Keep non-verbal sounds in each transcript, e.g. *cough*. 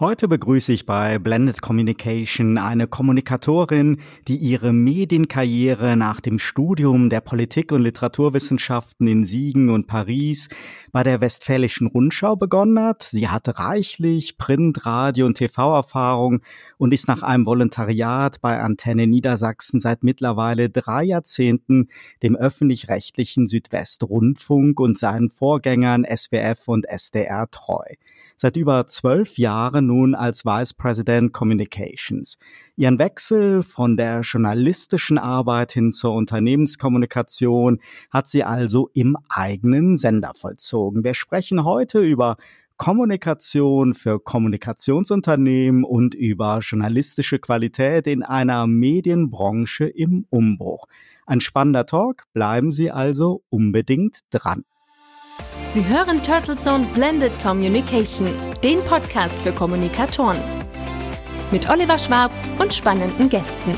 Heute begrüße ich bei Blended Communication eine Kommunikatorin, die ihre Medienkarriere nach dem Studium der Politik- und Literaturwissenschaften in Siegen und Paris bei der Westfälischen Rundschau begonnen hat. Sie hat reichlich Print-, Radio- und TV-Erfahrung und ist nach einem Volontariat bei Antenne Niedersachsen seit mittlerweile drei Jahrzehnten dem öffentlich-rechtlichen Südwestrundfunk und seinen Vorgängern SWF und SDR treu seit über zwölf Jahren nun als Vice President Communications. Ihren Wechsel von der journalistischen Arbeit hin zur Unternehmenskommunikation hat sie also im eigenen Sender vollzogen. Wir sprechen heute über Kommunikation für Kommunikationsunternehmen und über journalistische Qualität in einer Medienbranche im Umbruch. Ein spannender Talk, bleiben Sie also unbedingt dran. Sie hören Turtle Zone Blended Communication, den Podcast für Kommunikatoren. Mit Oliver Schwarz und spannenden Gästen.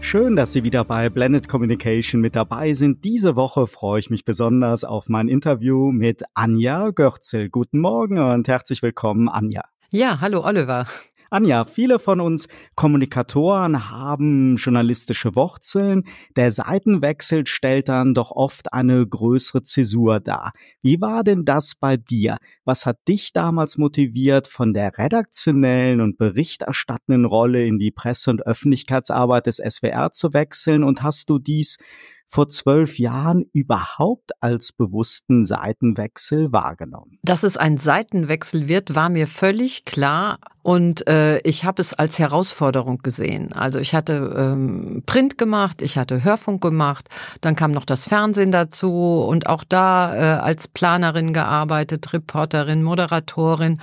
Schön, dass Sie wieder bei Blended Communication mit dabei sind. Diese Woche freue ich mich besonders auf mein Interview mit Anja Görzel. Guten Morgen und herzlich willkommen, Anja. Ja, hallo Oliver. Anja, viele von uns Kommunikatoren haben journalistische Wurzeln. Der Seitenwechsel stellt dann doch oft eine größere Zäsur dar. Wie war denn das bei dir? Was hat dich damals motiviert, von der redaktionellen und berichterstattenden Rolle in die Presse- und Öffentlichkeitsarbeit des SWR zu wechseln? Und hast du dies vor zwölf Jahren überhaupt als bewussten Seitenwechsel wahrgenommen? Dass es ein Seitenwechsel wird, war mir völlig klar und äh, ich habe es als Herausforderung gesehen. Also ich hatte ähm, Print gemacht, ich hatte Hörfunk gemacht, dann kam noch das Fernsehen dazu und auch da äh, als Planerin gearbeitet, Reporterin, Moderatorin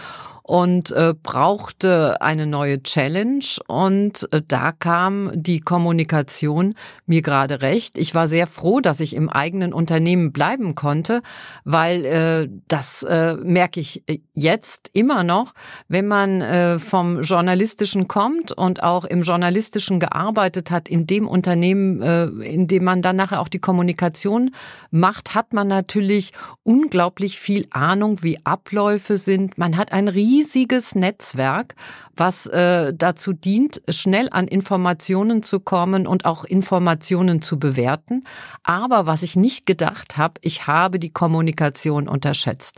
und äh, brauchte eine neue Challenge und äh, da kam die Kommunikation mir gerade recht. Ich war sehr froh, dass ich im eigenen Unternehmen bleiben konnte, weil äh, das äh, merke ich jetzt immer noch, wenn man äh, vom journalistischen kommt und auch im journalistischen gearbeitet hat, in dem Unternehmen, äh, in dem man dann nachher auch die Kommunikation macht, hat man natürlich unglaublich viel Ahnung, wie Abläufe sind. Man hat ein riesen riesiges Netzwerk, was äh, dazu dient, schnell an Informationen zu kommen und auch Informationen zu bewerten. Aber was ich nicht gedacht habe, ich habe die Kommunikation unterschätzt.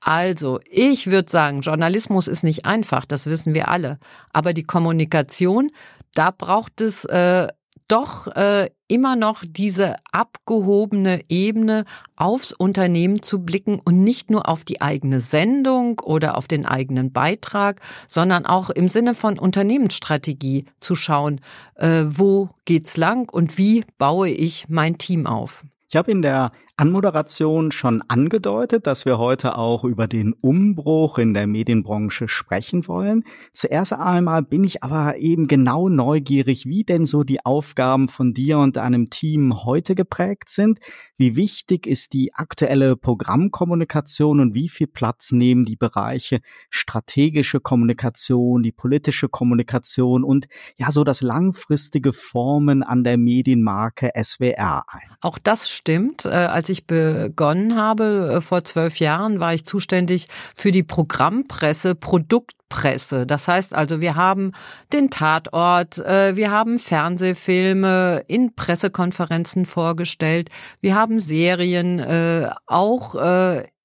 Also, ich würde sagen, Journalismus ist nicht einfach, das wissen wir alle. Aber die Kommunikation, da braucht es äh, doch äh, immer noch diese abgehobene Ebene aufs Unternehmen zu blicken und nicht nur auf die eigene Sendung oder auf den eigenen Beitrag, sondern auch im Sinne von Unternehmensstrategie zu schauen, äh, wo geht's lang und wie baue ich mein Team auf. Ich habe in der Anmoderation schon angedeutet, dass wir heute auch über den Umbruch in der Medienbranche sprechen wollen. Zuerst einmal bin ich aber eben genau neugierig, wie denn so die Aufgaben von dir und deinem Team heute geprägt sind. Wie wichtig ist die aktuelle Programmkommunikation und wie viel Platz nehmen die Bereiche strategische Kommunikation, die politische Kommunikation und ja so das langfristige Formen an der Medienmarke SWR ein? Auch das stimmt. Äh, als ich begonnen habe äh, vor zwölf Jahren, war ich zuständig für die Programmpresse, Produktpresse. Das heißt also, wir haben den Tatort, äh, wir haben Fernsehfilme in Pressekonferenzen vorgestellt, wir haben Serien äh, auch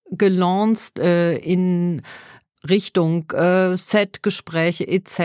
gelauncht in Richtung Setgespräche etc.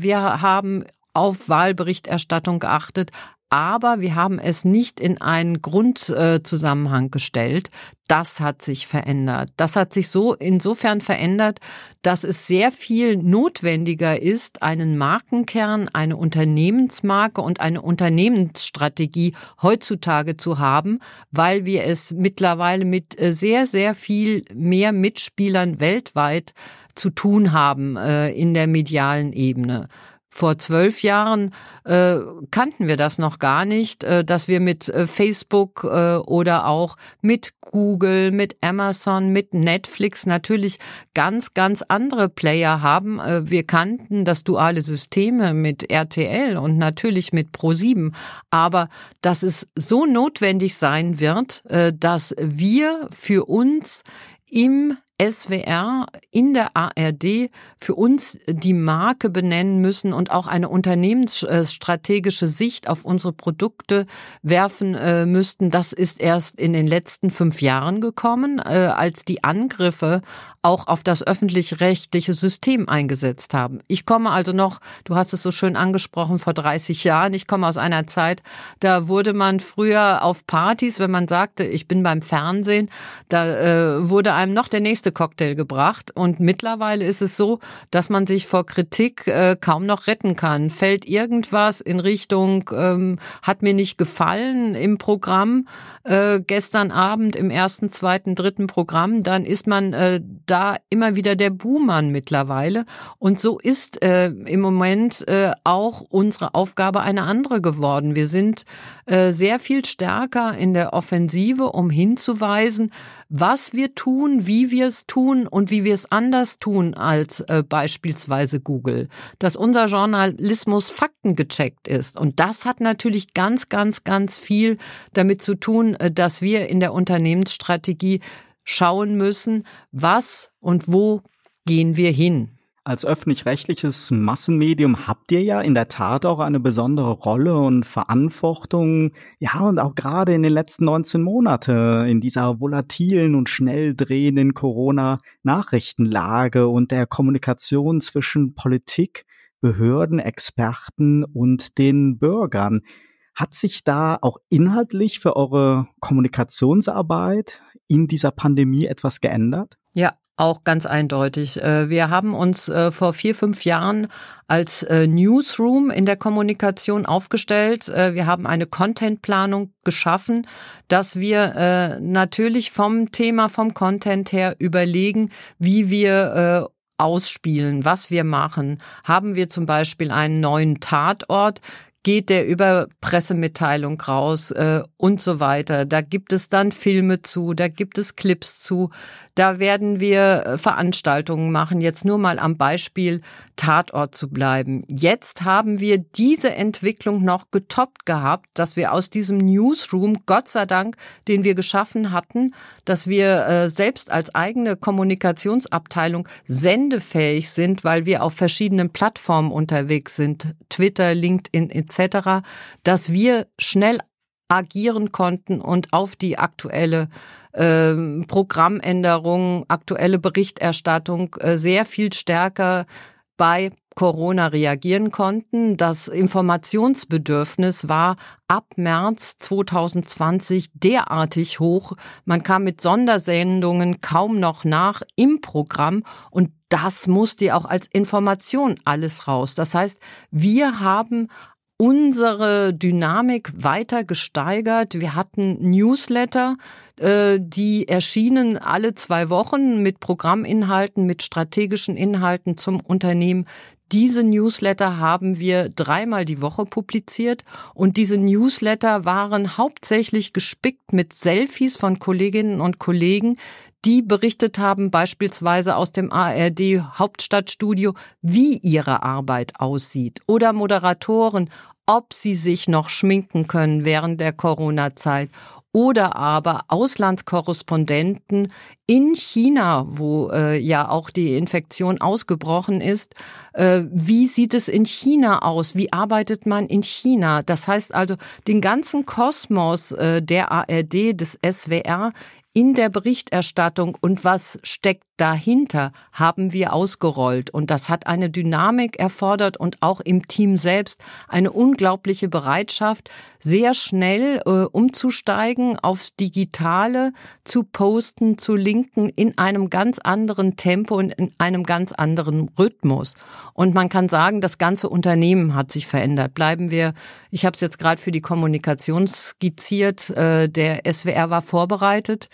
Wir haben auf Wahlberichterstattung geachtet, aber wir haben es nicht in einen Grundzusammenhang gestellt. Das hat sich verändert. Das hat sich so insofern verändert, dass es sehr viel notwendiger ist, einen Markenkern, eine Unternehmensmarke und eine Unternehmensstrategie heutzutage zu haben, weil wir es mittlerweile mit äh, sehr, sehr viel mehr Mitspielern weltweit zu tun haben äh, in der medialen Ebene. Vor zwölf Jahren äh, kannten wir das noch gar nicht, äh, dass wir mit äh, Facebook äh, oder auch mit Google, mit Amazon, mit Netflix natürlich ganz, ganz andere Player haben. Äh, wir kannten das duale Systeme mit RTL und natürlich mit Pro7, aber dass es so notwendig sein wird, äh, dass wir für uns im SWR in der ARD für uns die Marke benennen müssen und auch eine unternehmensstrategische Sicht auf unsere Produkte werfen äh, müssten. Das ist erst in den letzten fünf Jahren gekommen, äh, als die Angriffe auch auf das öffentlich-rechtliche System eingesetzt haben. Ich komme also noch, du hast es so schön angesprochen, vor 30 Jahren. Ich komme aus einer Zeit, da wurde man früher auf Partys, wenn man sagte, ich bin beim Fernsehen, da äh, wurde einem noch der nächste nächste Cocktail gebracht. Und mittlerweile ist es so, dass man sich vor Kritik äh, kaum noch retten kann. Fällt irgendwas in Richtung, ähm, hat mir nicht gefallen im Programm, äh, gestern Abend im ersten, zweiten, dritten Programm, dann ist man äh, da immer wieder der Buhmann mittlerweile. Und so ist äh, im Moment äh, auch unsere Aufgabe eine andere geworden. Wir sind äh, sehr viel stärker in der Offensive, um hinzuweisen, was wir tun, wie wir es tun und wie wir es anders tun als äh, beispielsweise Google. Dass unser Journalismus faktengecheckt ist. Und das hat natürlich ganz, ganz, ganz viel damit zu tun, äh, dass wir in der Unternehmensstrategie schauen müssen, was und wo gehen wir hin. Als öffentlich-rechtliches Massenmedium habt ihr ja in der Tat auch eine besondere Rolle und Verantwortung. Ja, und auch gerade in den letzten 19 Monaten in dieser volatilen und schnell drehenden Corona-Nachrichtenlage und der Kommunikation zwischen Politik, Behörden, Experten und den Bürgern. Hat sich da auch inhaltlich für eure Kommunikationsarbeit in dieser Pandemie etwas geändert? Ja, auch ganz eindeutig. Äh, wir haben uns äh, vor vier, fünf Jahren als äh, Newsroom in der Kommunikation aufgestellt. Wir haben eine Contentplanung geschaffen, dass wir natürlich vom Thema, vom Content her überlegen, wie wir ausspielen, was wir machen. Haben wir zum Beispiel einen neuen Tatort? Geht der über Pressemitteilung raus äh, und so weiter. Da gibt es dann Filme zu, da gibt es Clips zu, da werden wir äh, Veranstaltungen machen. Jetzt nur mal am Beispiel Tatort zu bleiben. Jetzt haben wir diese Entwicklung noch getoppt gehabt, dass wir aus diesem Newsroom, Gott sei Dank, den wir geschaffen hatten, dass wir äh, selbst als eigene Kommunikationsabteilung sendefähig sind, weil wir auf verschiedenen Plattformen unterwegs sind, Twitter, LinkedIn etc etc., dass wir schnell agieren konnten und auf die aktuelle äh, Programmänderung, aktuelle Berichterstattung äh, sehr viel stärker bei Corona reagieren konnten. Das Informationsbedürfnis war ab März 2020 derartig hoch. Man kam mit Sondersendungen kaum noch nach im Programm und das musste auch als Information alles raus. Das heißt, wir haben unsere Dynamik weiter gesteigert. Wir hatten Newsletter, äh, die erschienen alle zwei Wochen mit Programminhalten, mit strategischen Inhalten zum Unternehmen. Diese Newsletter haben wir dreimal die Woche publiziert und diese Newsletter waren hauptsächlich gespickt mit Selfies von Kolleginnen und Kollegen, die berichtet haben, beispielsweise aus dem ARD Hauptstadtstudio, wie ihre Arbeit aussieht. Oder Moderatoren, ob sie sich noch schminken können während der Corona-Zeit oder aber Auslandskorrespondenten in China, wo äh, ja auch die Infektion ausgebrochen ist. Äh, wie sieht es in China aus? Wie arbeitet man in China? Das heißt also, den ganzen Kosmos äh, der ARD, des SWR in der Berichterstattung und was steckt dahinter, haben wir ausgerollt. Und das hat eine Dynamik erfordert und auch im Team selbst eine unglaubliche Bereitschaft, sehr schnell äh, umzusteigen, aufs Digitale zu posten, zu linken in einem ganz anderen Tempo und in einem ganz anderen Rhythmus. Und man kann sagen, das ganze Unternehmen hat sich verändert. Bleiben wir, ich habe es jetzt gerade für die Kommunikation skizziert, äh, der SWR war vorbereitet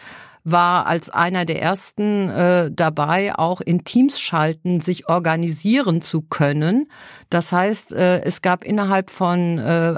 war als einer der ersten äh, dabei, auch in Teams schalten, sich organisieren zu können. Das heißt, äh, es gab innerhalb von äh,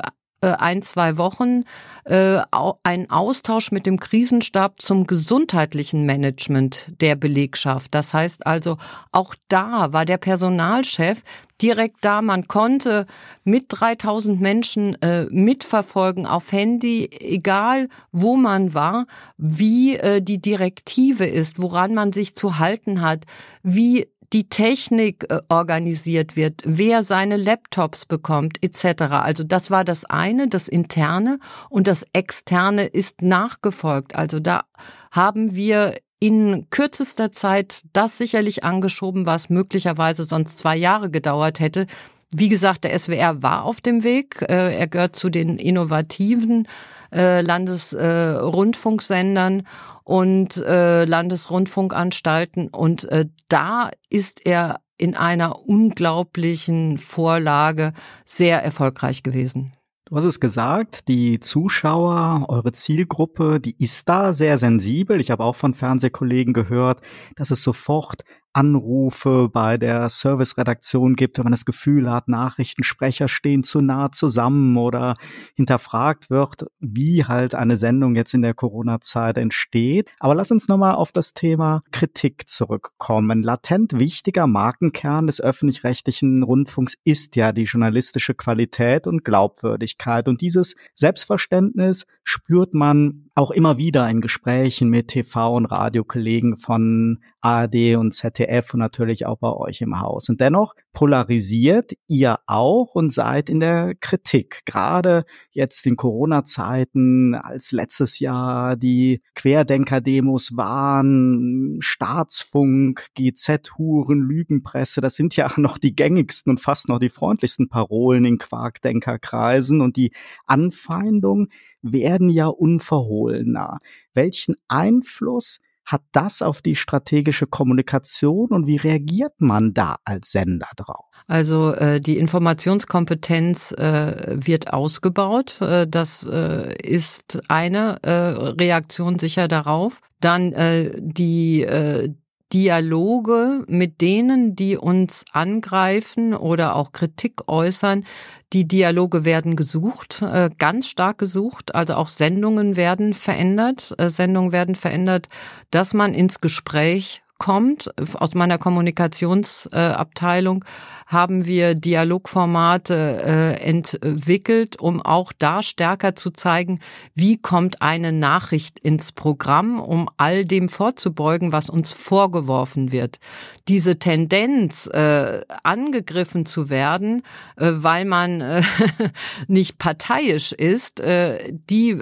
ein, zwei Wochen äh, einen Austausch mit dem Krisenstab zum gesundheitlichen Management der Belegschaft. Das heißt also, auch da war der Personalchef direkt da. Man konnte mit 3000 Menschen äh, mitverfolgen auf Handy, egal wo man war, wie äh, die Direktive ist, woran man sich zu halten hat, wie die Technik äh, organisiert wird, wer seine Laptops bekommt, etc. Also das war das eine, das interne und das externe ist nachgefolgt. Also da haben wir in kürzester Zeit das sicherlich angeschoben, was möglicherweise sonst zwei Jahre gedauert hätte. Wie gesagt, der SWR war auf dem Weg. Äh, er gehört zu den innovativen äh, Landesrundfunksendern und äh, Landesrundfunkanstalten. Und da ist er in einer unglaublichen Vorlage sehr erfolgreich gewesen. Du hast es gesagt, die Zuschauer, eure Zielgruppe, die ist da sehr sensibel. Ich habe auch von Fernsehkollegen gehört, dass es sofort Anrufe bei der Serviceredaktion gibt, wenn man das Gefühl hat, Nachrichtensprecher stehen zu nah zusammen oder hinterfragt wird, wie halt eine Sendung jetzt in der Corona-Zeit entsteht. Aber lass uns nochmal auf das Thema Kritik zurückkommen. Latent wichtiger Markenkern des öffentlich-rechtlichen Rundfunks ist ja die journalistische Qualität und Glaubwürdigkeit. Und dieses Selbstverständnis spürt man auch immer wieder in Gesprächen mit TV- und Radiokollegen von ARD und ZDF und natürlich auch bei euch im Haus. Und dennoch polarisiert ihr auch und seid in der Kritik. Gerade jetzt in Corona-Zeiten, als letztes Jahr die Querdenker-Demos waren, Staatsfunk, GZ-Huren, Lügenpresse, das sind ja *laughs* noch die gängigsten und fast noch die freundlichsten Parolen in Quarkdenkerkreisen und die Anfeindung werden ja unverhohlener. Welchen Einfluss hat das auf die strategische Kommunikation und wie reagiert man da als Sender drauf? Also äh, die Informationskompetenz äh, wird ausgebaut. Äh, das äh, ist eine äh, Reaktion sicher darauf. Dann äh, die äh, Dialoge mit denen, die uns angreifen oder auch Kritik äußern. Die Dialoge werden gesucht, äh, ganz stark gesucht. Also auch Sendungen werden verändert. Äh, Sendungen werden verändert, dass man ins Gespräch kommt. Aus meiner Kommunikationsabteilung haben wir Dialogformate äh, entwickelt, um auch da stärker zu zeigen, wie kommt eine Nachricht ins Programm, um all dem vorzubeugen, was uns vorgeworfen wird. Diese Tendenz, äh, angegriffen zu werden, äh, weil man *laughs* nicht parteiisch ist, die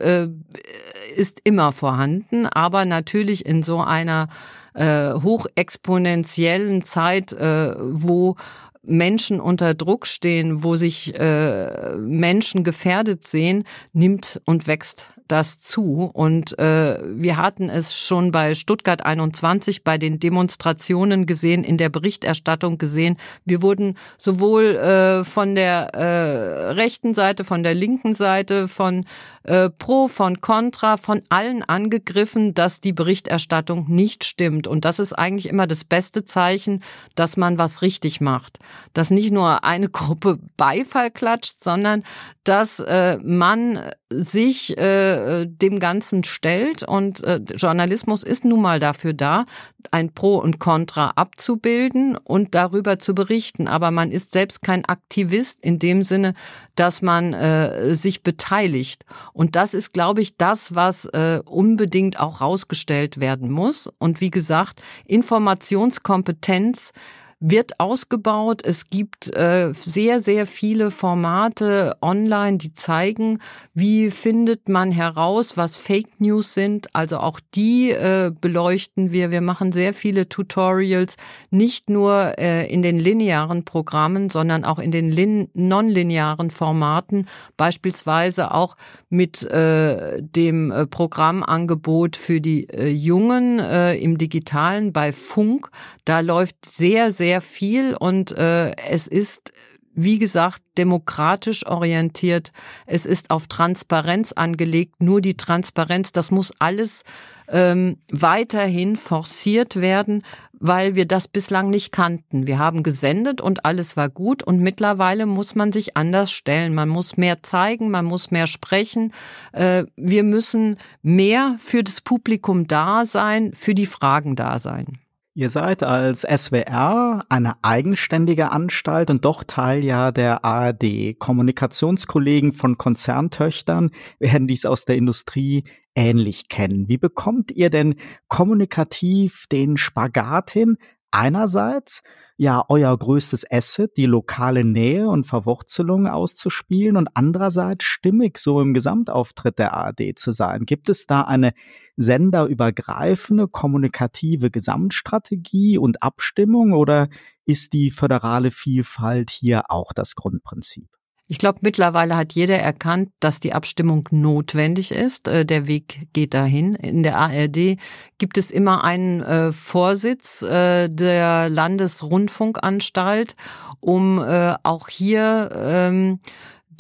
ist immer vorhanden, aber natürlich in so einer äh, hochexponentiellen Zeit, äh, wo Menschen unter Druck stehen, wo sich äh, Menschen gefährdet sehen, nimmt und wächst das zu. Und äh, wir hatten es schon bei Stuttgart 21 bei den Demonstrationen gesehen, in der Berichterstattung gesehen. Wir wurden sowohl äh, von der äh, rechten Seite, von der linken Seite, von äh, Pro, von Contra, von allen angegriffen, dass die Berichterstattung nicht stimmt. Und das ist eigentlich immer das beste Zeichen, dass man was richtig macht. Dass nicht nur eine *laughs* Gruppe Beifall klatscht, sondern dass äh, man sich äh, dem Ganzen stellt. Und äh, Journalismus ist nun mal dafür da, ein Pro und Contra abzubilden und darüber zu berichten. Aber man ist selbst kein Aktivist in dem Sinne, dass man äh, sich beteiligt. Und das ist, glaube ich, das, was äh, unbedingt auch rausgestellt werden muss. Und wie gesagt, Informationskompetenz wird ausgebaut. Es gibt äh, sehr, sehr viele Formate online, die zeigen, wie findet man heraus, was Fake News sind. Also auch die äh, beleuchten wir. Wir machen sehr viele Tutorials, nicht nur äh, in den linearen Programmen, sondern auch in den nonlinearen Formaten, beispielsweise auch mit äh, dem äh, Programmangebot für die äh, Jungen äh, im Digitalen bei Funk. Da läuft sehr, sehr sehr viel und äh, es ist wie gesagt, demokratisch orientiert. Es ist auf Transparenz angelegt. Nur die Transparenz, das muss alles ähm, weiterhin forciert werden, weil wir das bislang nicht kannten. Wir haben gesendet und alles war gut und mittlerweile muss man sich anders stellen. Man muss mehr zeigen, man muss mehr sprechen. Äh, wir müssen mehr für das Publikum da sein, für die Fragen da sein. Ihr seid als SWR eine eigenständige Anstalt und doch Teil ja der ARD. Kommunikationskollegen von Konzerntöchtern werden dies aus der Industrie ähnlich kennen. Wie bekommt ihr denn kommunikativ den Spagat hin? Einerseits ja euer größtes Asset, die lokale Nähe und Verwurzelung auszuspielen und andererseits stimmig so im Gesamtauftritt der ARD zu sein. Gibt es da eine senderübergreifende kommunikative Gesamtstrategie und Abstimmung oder ist die föderale Vielfalt hier auch das Grundprinzip? Ich glaube, mittlerweile hat jeder erkannt, dass die Abstimmung notwendig ist. Äh, der Weg geht dahin. In der ARD gibt es immer einen äh, Vorsitz äh, der Landesrundfunkanstalt, um auch hier ähm,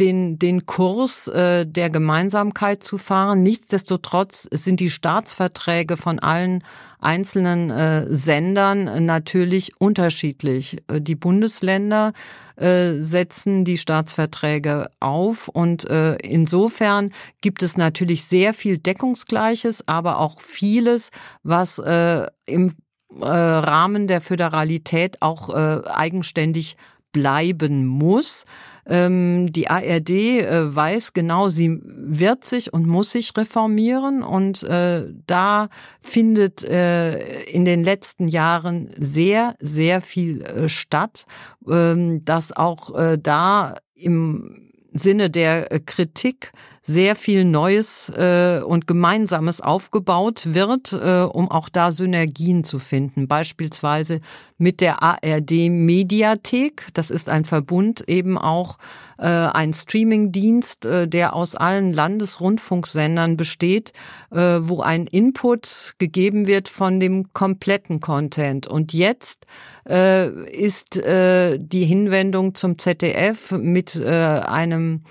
den, den Kurs äh, der Gemeinsamkeit zu fahren. Nichtsdestotrotz sind die Staatsverträge von allen einzelnen äh, Sendern natürlich unterschiedlich. Die Bundesländer äh, setzen die Staatsverträge auf und äh, insofern gibt es natürlich sehr viel Deckungsgleiches, aber auch vieles, was äh, im äh, Rahmen der Föderalität auch äh, eigenständig bleiben muss. Ähm, die ARD äh, weiß genau, sie wird sich und muss sich reformieren und äh, da findet äh, in den letzten Jahren sehr, sehr viel äh, statt, ähm, dass auch äh, da im Sinne der äh, Kritik sehr viel Neues äh, und Gemeinsames aufgebaut wird, äh, um auch da Synergien zu finden. Beispielsweise mit der ARD Mediathek. Das ist ein Verbund eben auch äh, ein Streamingdienst, äh, der aus allen Landesrundfunksendern besteht, äh, wo ein Input gegeben wird von dem kompletten Content. Und jetzt äh, ist äh, die Hinwendung zum ZDF mit äh, einem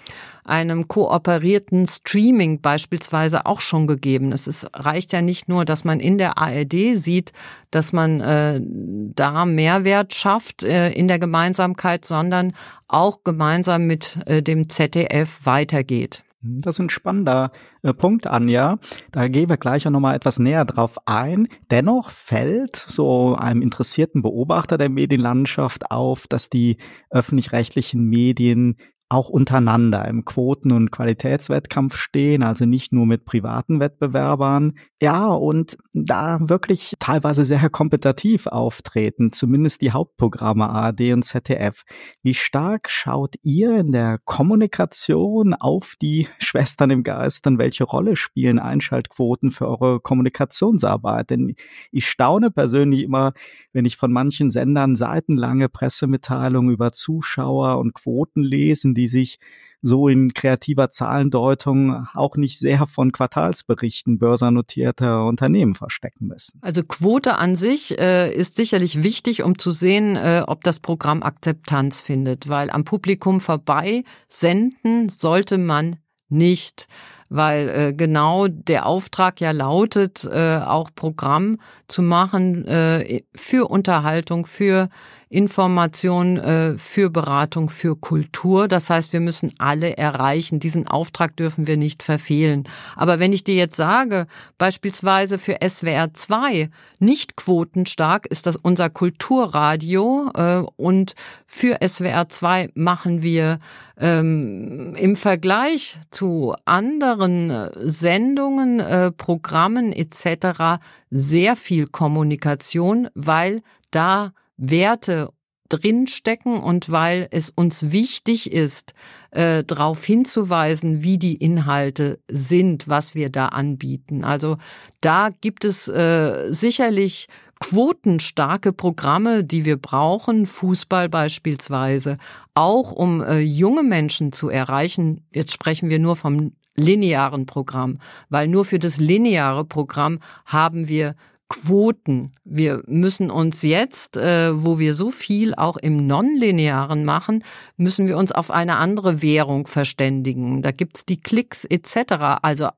einem kooperierten Streaming beispielsweise auch schon gegeben. Es ist, reicht ja nicht nur, dass man in der ARD sieht, dass man äh, da Mehrwert schafft äh, in der Gemeinsamkeit, sondern auch gemeinsam mit äh, dem ZDF weitergeht. Das ist ein spannender äh, Punkt, Anja. Da gehen wir gleich auch nochmal etwas näher drauf ein. Dennoch fällt so einem interessierten Beobachter der Medienlandschaft auf, dass die öffentlich-rechtlichen Medien auch untereinander im Quoten- und Qualitätswettkampf stehen, also nicht nur mit privaten Wettbewerbern. Ja, und da wirklich teilweise sehr kompetitiv auftreten, zumindest die Hauptprogramme ARD und ZDF. Wie stark schaut ihr in der Kommunikation auf die Schwestern im Geist und welche Rolle spielen Einschaltquoten für eure Kommunikationsarbeit? Denn ich staune persönlich immer, wenn ich von manchen Sendern seitenlange Pressemitteilungen über Zuschauer und Quoten lesen, die sich so in kreativer Zahlendeutung auch nicht sehr von Quartalsberichten börsennotierter Unternehmen verstecken müssen. Also Quote an sich äh, ist sicherlich wichtig, um zu sehen, äh, ob das Programm Akzeptanz findet, weil am Publikum vorbei senden sollte man nicht weil äh, genau der Auftrag ja lautet, äh, auch Programm zu machen äh, für Unterhaltung, für Information äh, für Beratung, für Kultur. Das heißt, wir müssen alle erreichen. Diesen Auftrag dürfen wir nicht verfehlen. Aber wenn ich dir jetzt sage, beispielsweise für SWR 2 nicht quotenstark ist das unser Kulturradio äh, und für SWR 2 machen wir ähm, im Vergleich zu anderen äh, Sendungen, äh, Programmen etc. sehr viel Kommunikation, weil da Werte drinstecken und weil es uns wichtig ist, äh, darauf hinzuweisen, wie die Inhalte sind, was wir da anbieten. Also da gibt es äh, sicherlich quotenstarke Programme, die wir brauchen, Fußball beispielsweise, auch um äh, junge Menschen zu erreichen. Jetzt sprechen wir nur vom linearen Programm, weil nur für das lineare Programm haben wir Quoten. Wir müssen uns jetzt, äh, wo wir so viel auch im Nonlinearen machen, müssen wir uns auf eine andere Währung verständigen. Da gibt's die Klicks etc. Also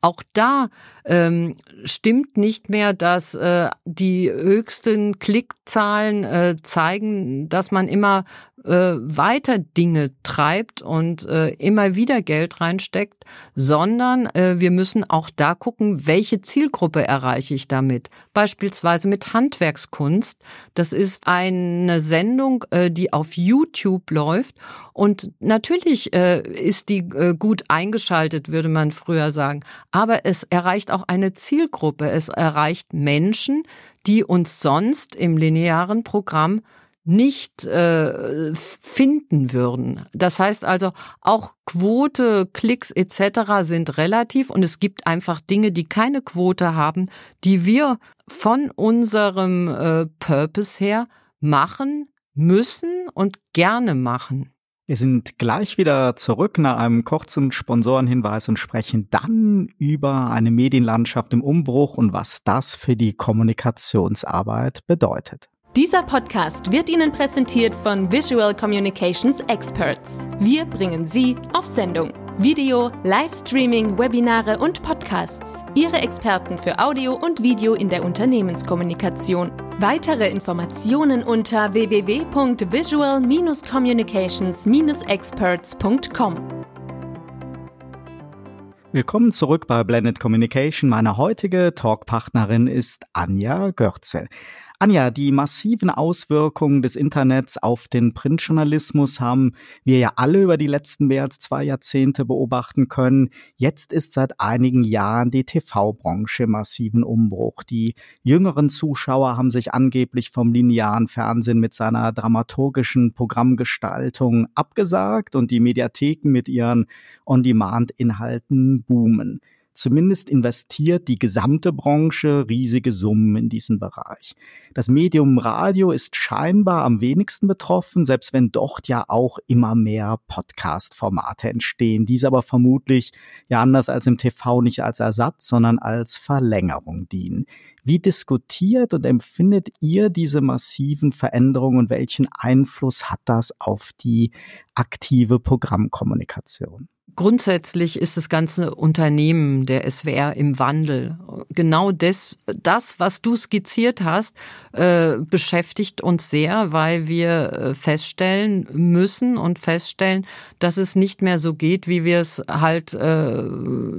auch da ähm, stimmt nicht mehr, dass äh, die höchsten Klickzahlen äh, zeigen, dass man immer äh, weiter Dinge treibt und äh, immer wieder Geld reinsteckt, sondern äh, wir müssen auch da gucken, welche Zielgruppe erreiche ich damit. Beispielsweise mit Handwerkskunst. Das ist eine Sendung, äh, die auf YouTube läuft und natürlich äh, ist die äh, gut eingeschaltet, würde man früher sagen. Aber es erreicht auch eine Zielgruppe. Es erreicht Menschen, die uns sonst im linearen Programm nicht äh, finden würden. Das heißt also, auch Quote, Klicks etc. sind relativ und es gibt einfach Dinge, die keine Quote haben, die wir von unserem äh, Purpose her machen müssen und gerne machen. Wir sind gleich wieder zurück nach einem kurzen Sponsorenhinweis und sprechen dann über eine Medienlandschaft im Umbruch und was das für die Kommunikationsarbeit bedeutet. Dieser Podcast wird Ihnen präsentiert von Visual Communications Experts. Wir bringen Sie auf Sendung. Video, Livestreaming, Webinare und Podcasts. Ihre Experten für Audio und Video in der Unternehmenskommunikation. Weitere Informationen unter www.visual-communications-experts.com. Willkommen zurück bei Blended Communication. Meine heutige Talkpartnerin ist Anja Görzel. Anja, die massiven Auswirkungen des Internets auf den Printjournalismus haben wir ja alle über die letzten mehr als zwei Jahrzehnte beobachten können. Jetzt ist seit einigen Jahren die TV-Branche massiven Umbruch. Die jüngeren Zuschauer haben sich angeblich vom linearen Fernsehen mit seiner dramaturgischen Programmgestaltung abgesagt und die Mediatheken mit ihren On-Demand-Inhalten boomen. Zumindest investiert die gesamte Branche riesige Summen in diesen Bereich. Das Medium Radio ist scheinbar am wenigsten betroffen, selbst wenn dort ja auch immer mehr Podcast-Formate entstehen. Dies aber vermutlich ja anders als im TV nicht als Ersatz, sondern als Verlängerung dienen. Wie diskutiert und empfindet ihr diese massiven Veränderungen und welchen Einfluss hat das auf die aktive Programmkommunikation? Grundsätzlich ist das ganze Unternehmen der SWR im Wandel. Genau das, das was du skizziert hast, äh, beschäftigt uns sehr, weil wir äh, feststellen müssen und feststellen, dass es nicht mehr so geht, wie wir es halt äh,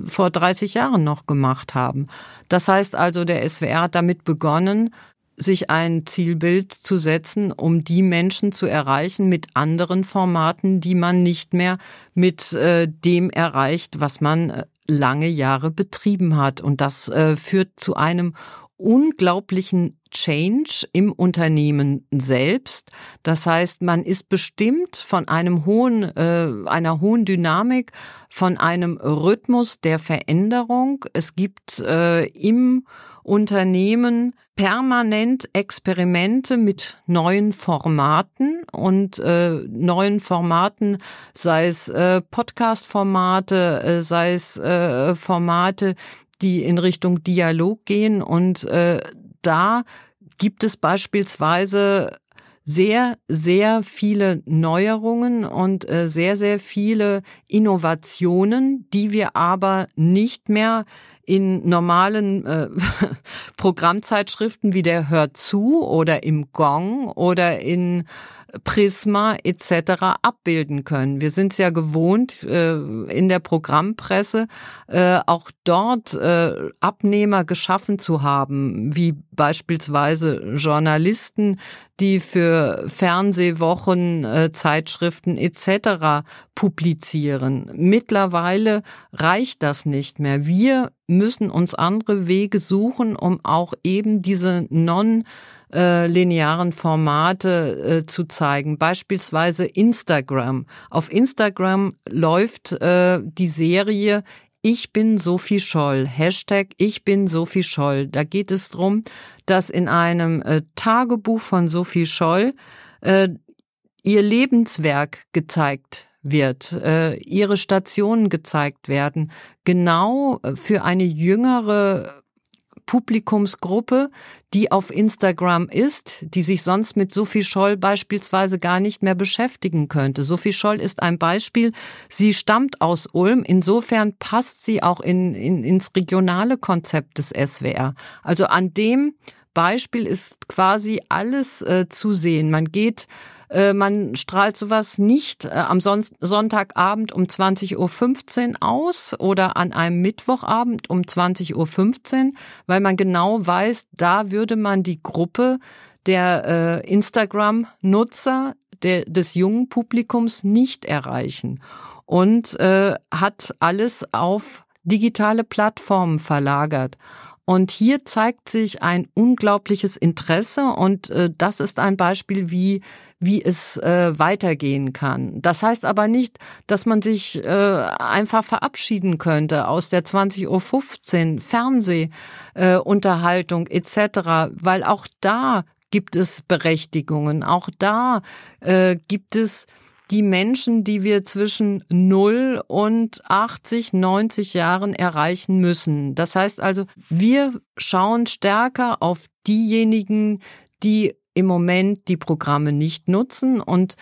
vor 30 Jahren noch gemacht haben. Das heißt also, der SWR hat damit begonnen, sich ein Zielbild zu setzen, um die Menschen zu erreichen mit anderen Formaten, die man nicht mehr mit äh, dem erreicht, was man äh, lange Jahre betrieben hat. Und das äh, führt zu einem unglaublichen Change im Unternehmen selbst. Das heißt, man ist bestimmt von einem hohen, äh, einer hohen Dynamik, von einem Rhythmus der Veränderung. Es gibt äh, im Unternehmen permanent Experimente mit neuen Formaten und äh, neuen Formaten, sei es äh, Podcast-Formate, äh, sei es äh, Formate, die in Richtung Dialog gehen. Und äh, da gibt es beispielsweise sehr, sehr viele Neuerungen und äh, sehr, sehr viele Innovationen, die wir aber nicht mehr in normalen äh, *laughs* Programmzeitschriften wie der Hör zu oder im Gong oder in Prisma etc. abbilden können. Wir sind es ja gewohnt, äh, in der Programmpresse äh, auch dort äh, Abnehmer geschaffen zu haben, wie beispielsweise Journalisten, die für Fernsehwochen, Zeitschriften etc. publizieren. Mittlerweile reicht das nicht mehr. Wir müssen uns andere Wege suchen, um auch eben diese non äh, linearen Formate äh, zu zeigen. Beispielsweise Instagram. Auf Instagram läuft äh, die Serie ich bin Sophie Scholl. Hashtag Ich bin Sophie Scholl. Da geht es drum, dass in einem äh, Tagebuch von Sophie Scholl äh, ihr Lebenswerk gezeigt wird, äh, ihre Stationen gezeigt werden, genau für eine jüngere Publikumsgruppe, die auf Instagram ist, die sich sonst mit Sophie Scholl beispielsweise gar nicht mehr beschäftigen könnte. Sophie Scholl ist ein Beispiel. Sie stammt aus Ulm. Insofern passt sie auch in, in, ins regionale Konzept des SWR. Also an dem Beispiel ist quasi alles äh, zu sehen. Man geht äh, man strahlt sowas nicht äh, am Son Sonntagabend um 20.15 Uhr aus oder an einem Mittwochabend um 20.15 Uhr, weil man genau weiß, da würde man die Gruppe der äh, Instagram-Nutzer des jungen Publikums nicht erreichen und hat alles auf digitale Plattformen verlagert. Und hier zeigt sich ein unglaubliches Interesse und äh, das ist ein Beispiel, wie wie es äh, weitergehen kann. Das heißt aber nicht, dass man sich äh, einfach verabschieden könnte aus der 20.15 Uhr Fernsehunterhaltung äh, etc., weil auch da gibt es Berechtigungen, auch da äh, gibt es die Menschen, die wir zwischen 0 und 80, 90 Jahren erreichen müssen. Das heißt also, wir schauen stärker auf diejenigen, die im Moment die Programme nicht nutzen und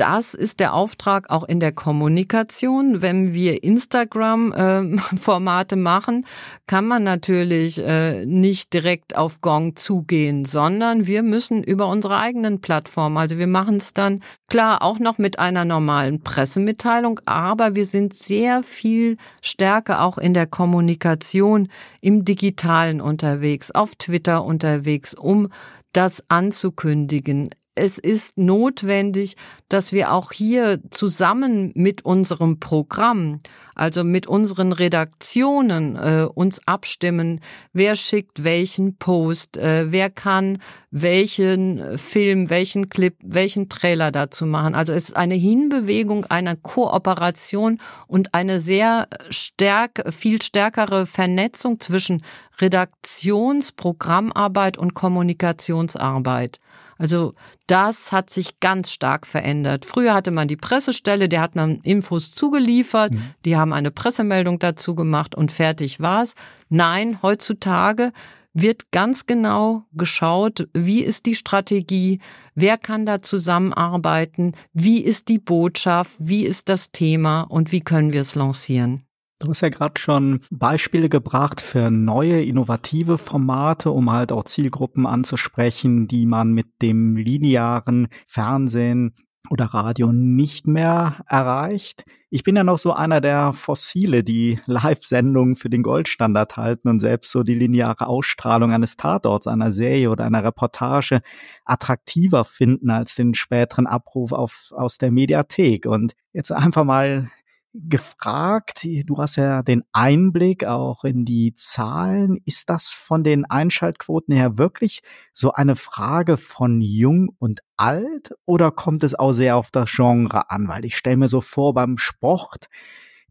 das ist der Auftrag auch in der Kommunikation. Wenn wir Instagram-Formate äh, *laughs* machen, kann man natürlich äh, nicht direkt auf Gong zugehen, sondern wir müssen über unsere eigenen Plattformen. Also wir machen es dann klar auch noch mit einer normalen Pressemitteilung, aber wir sind sehr viel stärker auch in der Kommunikation im Digitalen unterwegs, auf Twitter unterwegs, um das anzukündigen. Es ist notwendig, dass wir auch hier zusammen mit unserem Programm, also mit unseren Redaktionen, äh, uns abstimmen, wer schickt welchen Post, äh, wer kann welchen Film, welchen Clip, welchen Trailer dazu machen. Also es ist eine Hinbewegung einer Kooperation und eine sehr stärk, viel stärkere Vernetzung zwischen Redaktionsprogrammarbeit und Kommunikationsarbeit. Also das hat sich ganz stark verändert. Früher hatte man die Pressestelle, der hat man Infos zugeliefert, mhm. die haben eine Pressemeldung dazu gemacht und fertig war's. Nein, heutzutage wird ganz genau geschaut, wie ist die Strategie, wer kann da zusammenarbeiten, wie ist die Botschaft, wie ist das Thema und wie können wir es lancieren. Du hast ja gerade schon Beispiele gebracht für neue, innovative Formate, um halt auch Zielgruppen anzusprechen, die man mit dem linearen Fernsehen oder Radio nicht mehr erreicht. Ich bin ja noch so einer der Fossile, die Live-Sendungen für den Goldstandard halten und selbst so die lineare Ausstrahlung eines Tatorts, einer Serie oder einer Reportage attraktiver finden als den späteren Abruf auf, aus der Mediathek. Und jetzt einfach mal gefragt. Du hast ja den Einblick auch in die Zahlen. Ist das von den Einschaltquoten her wirklich so eine Frage von jung und alt oder kommt es auch sehr auf das Genre an? Weil ich stelle mir so vor, beim Sport,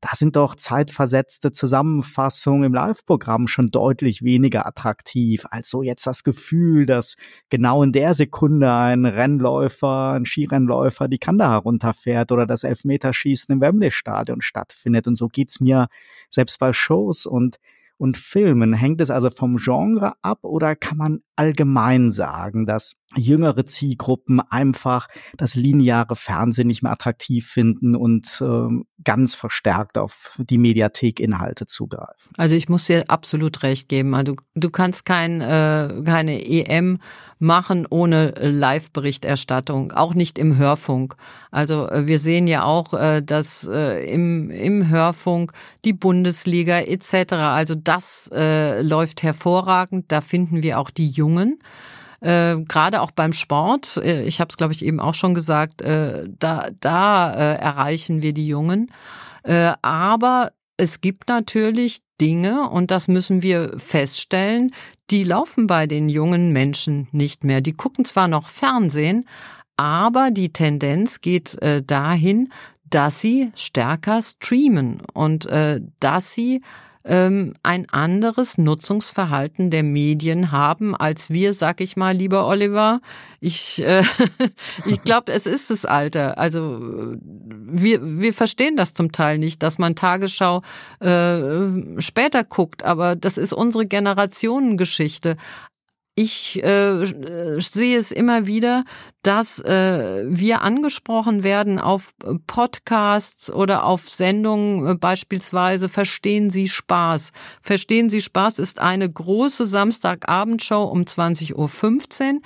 da sind doch zeitversetzte Zusammenfassungen im Live-Programm schon deutlich weniger attraktiv als so jetzt das Gefühl, dass genau in der Sekunde ein Rennläufer, ein Skirennläufer die Kanda herunterfährt oder das Elfmeterschießen im Wembley-Stadion stattfindet. Und so geht's mir selbst bei Shows und und Filmen? Hängt es also vom Genre ab oder kann man allgemein sagen, dass jüngere Zielgruppen einfach das lineare Fernsehen nicht mehr attraktiv finden und ähm, ganz verstärkt auf die Mediathek-Inhalte zugreifen. Also ich muss dir absolut recht geben. Also du, du kannst kein, äh, keine EM machen ohne Live-Berichterstattung, auch nicht im Hörfunk. Also äh, wir sehen ja auch, äh, dass äh, im, im Hörfunk die Bundesliga etc., also das äh, läuft hervorragend. Da finden wir auch die Jungen äh, gerade auch beim Sport, äh, ich habe es glaube ich eben auch schon gesagt, äh, da, da äh, erreichen wir die Jungen. Äh, aber es gibt natürlich Dinge, und das müssen wir feststellen, die laufen bei den jungen Menschen nicht mehr. Die gucken zwar noch Fernsehen, aber die Tendenz geht äh, dahin, dass sie stärker streamen und äh, dass sie ähm, ein anderes Nutzungsverhalten der Medien haben als wir, sag ich mal, lieber Oliver. Ich, äh, *laughs* ich glaube, es ist das Alter. Also wir, wir verstehen das zum Teil nicht, dass man Tagesschau äh, später guckt, aber das ist unsere Generationengeschichte ich äh, sehe es immer wieder, dass äh, wir angesprochen werden auf Podcasts oder auf Sendungen, äh, beispielsweise Verstehen Sie Spaß. Verstehen Sie Spaß ist eine große Samstagabendshow um 20.15 Uhr.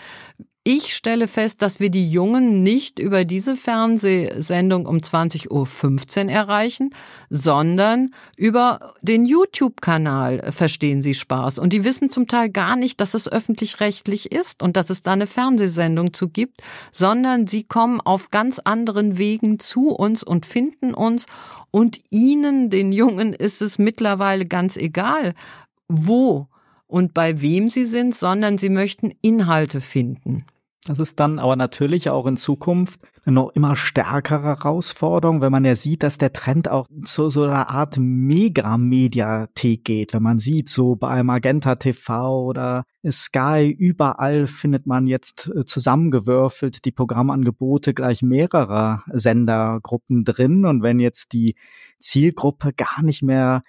Ich stelle fest, dass wir die Jungen nicht über diese Fernsehsendung um 20.15 Uhr erreichen, sondern über den YouTube-Kanal verstehen sie Spaß. Und die wissen zum Teil gar nicht, dass es öffentlich-rechtlich ist und dass es da eine Fernsehsendung zu gibt, sondern sie kommen auf ganz anderen Wegen zu uns und finden uns. Und ihnen, den Jungen, ist es mittlerweile ganz egal, wo und bei wem sie sind, sondern sie möchten Inhalte finden. Das ist dann aber natürlich auch in Zukunft eine noch immer stärkere Herausforderung, wenn man ja sieht, dass der Trend auch zu so einer Art Mega-Mediathek geht. Wenn man sieht, so bei Magenta TV oder Sky, überall findet man jetzt äh, zusammengewürfelt die Programmangebote gleich mehrerer Sendergruppen drin. Und wenn jetzt die Zielgruppe gar nicht mehr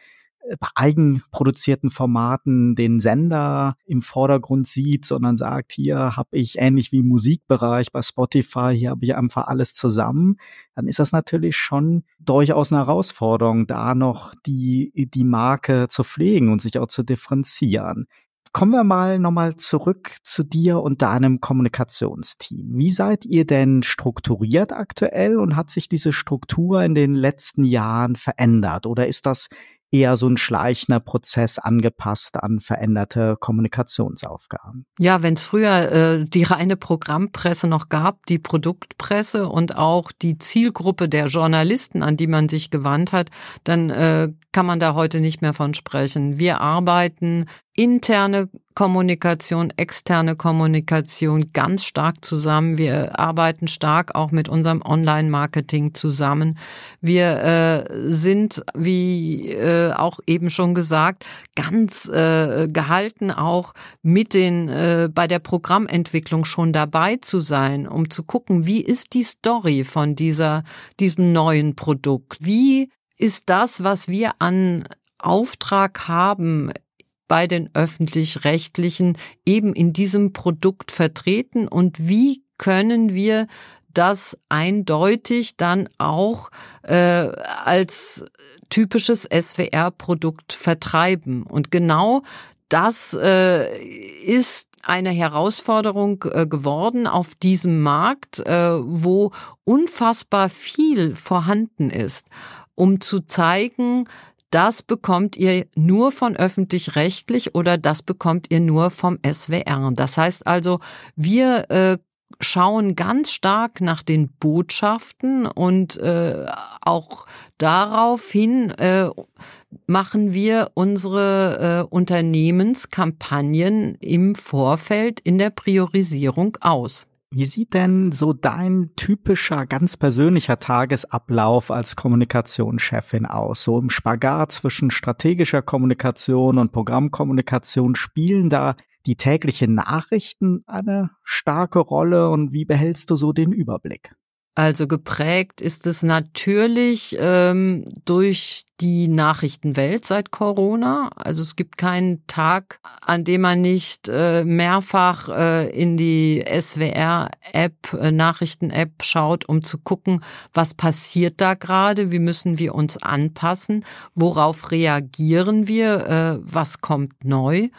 bei eigenproduzierten Formaten den Sender im Vordergrund sieht, sondern sagt, hier habe ich ähnlich wie im Musikbereich bei Spotify, hier habe ich einfach alles zusammen, dann ist das natürlich schon durchaus eine Herausforderung, da noch die, die Marke zu pflegen und sich auch zu differenzieren. Kommen wir mal nochmal zurück zu dir und deinem Kommunikationsteam. Wie seid ihr denn strukturiert aktuell und hat sich diese Struktur in den letzten Jahren verändert? Oder ist das eher so ein schleichender Prozess angepasst an veränderte Kommunikationsaufgaben. Ja, wenn es früher äh, die reine Programmpresse noch gab, die Produktpresse und auch die Zielgruppe der Journalisten, an die man sich gewandt hat, dann äh, kann man da heute nicht mehr von sprechen. Wir arbeiten interne Kommunikation, externe Kommunikation ganz stark zusammen. Wir arbeiten stark auch mit unserem Online-Marketing zusammen. Wir äh, sind, wie äh, auch eben schon gesagt, ganz äh, gehalten, auch mit den äh, bei der Programmentwicklung schon dabei zu sein, um zu gucken, wie ist die Story von dieser diesem neuen Produkt? Wie ist das, was wir an Auftrag haben, bei den öffentlich-rechtlichen eben in diesem Produkt vertreten und wie können wir das eindeutig dann auch äh, als typisches SWR-Produkt vertreiben. Und genau das äh, ist eine Herausforderung äh, geworden auf diesem Markt, äh, wo unfassbar viel vorhanden ist, um zu zeigen, das bekommt ihr nur von öffentlich-rechtlich oder das bekommt ihr nur vom SWR. Das heißt also, wir äh, schauen ganz stark nach den Botschaften und äh, auch daraufhin äh, machen wir unsere äh, Unternehmenskampagnen im Vorfeld in der Priorisierung aus. Wie sieht denn so dein typischer, ganz persönlicher Tagesablauf als Kommunikationschefin aus? So im Spagat zwischen strategischer Kommunikation und Programmkommunikation spielen da die täglichen Nachrichten eine starke Rolle und wie behältst du so den Überblick? Also geprägt ist es natürlich ähm, durch die Nachrichtenwelt seit Corona. Also es gibt keinen Tag, an dem man nicht äh, mehrfach äh, in die SWR-App, äh, Nachrichten-App schaut, um zu gucken, was passiert da gerade, wie müssen wir uns anpassen, worauf reagieren wir, äh, was kommt neu.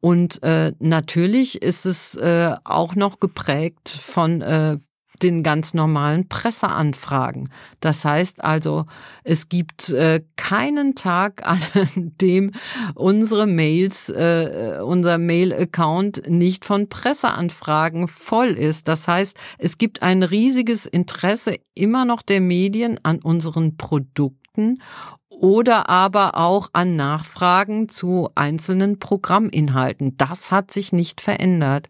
Und äh, natürlich ist es äh, auch noch geprägt von äh, den ganz normalen Presseanfragen. Das heißt also, es gibt äh, keinen Tag, *laughs* an dem unsere Mails, äh, unser Mail-Account nicht von Presseanfragen voll ist. Das heißt, es gibt ein riesiges Interesse immer noch der Medien an unseren Produkten oder aber auch an Nachfragen zu einzelnen Programminhalten. Das hat sich nicht verändert.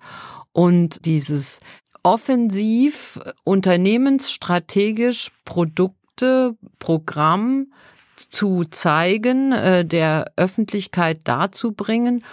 Und dieses offensiv unternehmensstrategisch Produkte, Programm zu zeigen, äh, der Öffentlichkeit darzubringen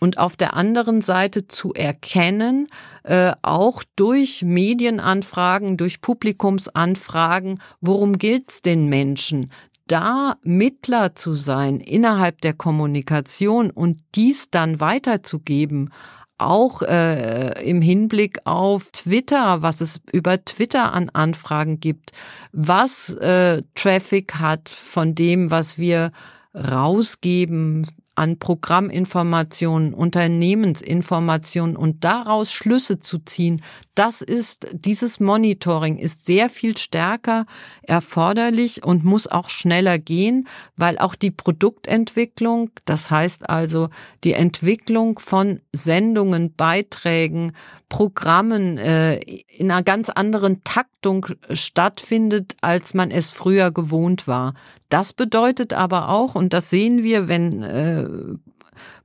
und auf der anderen Seite zu erkennen, äh, auch durch Medienanfragen, durch Publikumsanfragen, worum geht's den Menschen? Da Mittler zu sein innerhalb der Kommunikation und dies dann weiterzugeben, auch äh, im Hinblick auf Twitter, was es über Twitter an Anfragen gibt, was äh, Traffic hat von dem, was wir rausgeben an Programminformationen, Unternehmensinformationen und daraus Schlüsse zu ziehen, das ist, dieses Monitoring ist sehr viel stärker erforderlich und muss auch schneller gehen, weil auch die Produktentwicklung, das heißt also die Entwicklung von Sendungen, Beiträgen, Programmen äh, in einer ganz anderen Taktung stattfindet, als man es früher gewohnt war. Das bedeutet aber auch, und das sehen wir, wenn äh,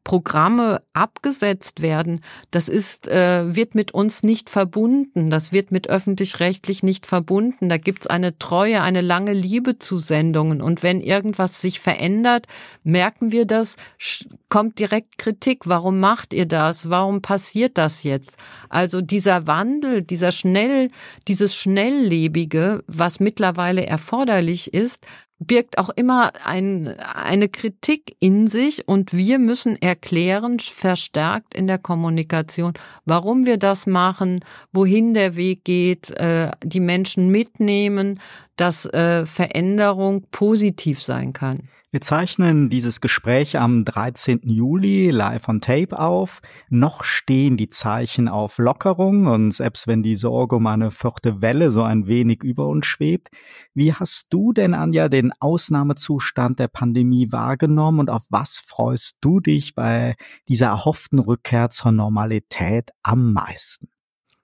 Programme abgesetzt werden, das ist, äh, wird mit uns nicht verbunden, das wird mit öffentlich-rechtlich nicht verbunden. Da gibt's eine Treue, eine lange Liebe zu Sendungen. Und wenn irgendwas sich verändert, merken wir das, kommt direkt Kritik. Warum macht ihr das? Warum passiert das jetzt? Also dieser Wandel, dieser schnell, dieses Schnelllebige, was mittlerweile erforderlich ist, birgt auch immer ein, eine Kritik in sich und wir müssen erklären, verstärkt in der Kommunikation, warum wir das machen, wohin der Weg geht, äh, die Menschen mitnehmen, dass äh, Veränderung positiv sein kann. Wir zeichnen dieses Gespräch am 13. Juli live on Tape auf. Noch stehen die Zeichen auf Lockerung und selbst wenn die Sorge um eine vierte Welle so ein wenig über uns schwebt, wie hast du denn, Anja, den Ausnahmezustand der Pandemie wahrgenommen und auf was freust du dich bei dieser erhofften Rückkehr zur Normalität am meisten?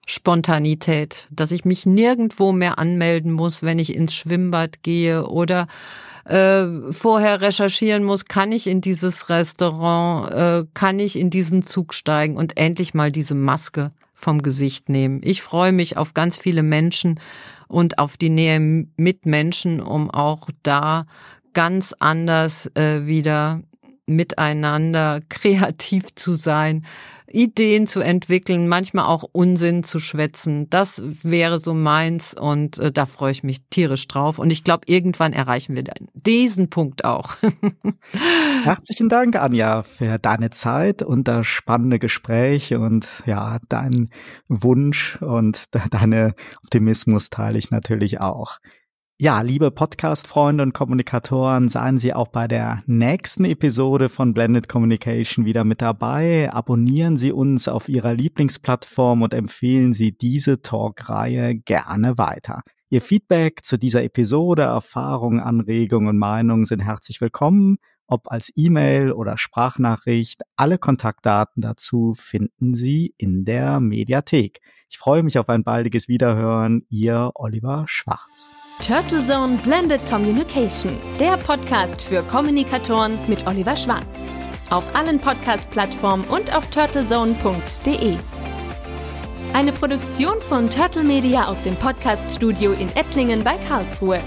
Spontanität, dass ich mich nirgendwo mehr anmelden muss, wenn ich ins Schwimmbad gehe oder äh, vorher recherchieren muss, kann ich in dieses Restaurant, äh, kann ich in diesen Zug steigen und endlich mal diese Maske vom Gesicht nehmen. Ich freue mich auf ganz viele Menschen und auf die Nähe mit Menschen, um auch da ganz anders äh, wieder miteinander *laughs* kreativ zu sein, Ideen zu entwickeln, manchmal auch Unsinn zu schwätzen. Das wäre so meins und äh, da freue ich mich tierisch drauf. Und ich glaube, irgendwann erreichen wir diesen Punkt auch. *laughs* Herzlichen Dank, Anja, für deine Zeit und das spannende Gespräch und ja, deinen Wunsch und *laughs* deine Optimismus teile ich natürlich auch. Ja, liebe Podcast-Freunde und Kommunikatoren, seien Sie auch bei der nächsten Episode von Blended Communication wieder mit dabei. Abonnieren Sie uns auf Ihrer Lieblingsplattform und empfehlen Sie diese Talkreihe gerne weiter. Ihr Feedback zu dieser Episode, Erfahrungen, Anregungen und Meinungen sind herzlich willkommen, ob als E-Mail oder Sprachnachricht. Alle Kontaktdaten dazu finden Sie in der Mediathek. Ich freue mich auf ein baldiges Wiederhören. Ihr Oliver Schwarz. Turtle Zone Blended Communication, der Podcast für Kommunikatoren mit Oliver Schwarz. Auf allen Podcast-Plattformen und auf turtlezone.de. Eine Produktion von Turtle Media aus dem Podcast-Studio in Ettlingen bei Karlsruhe.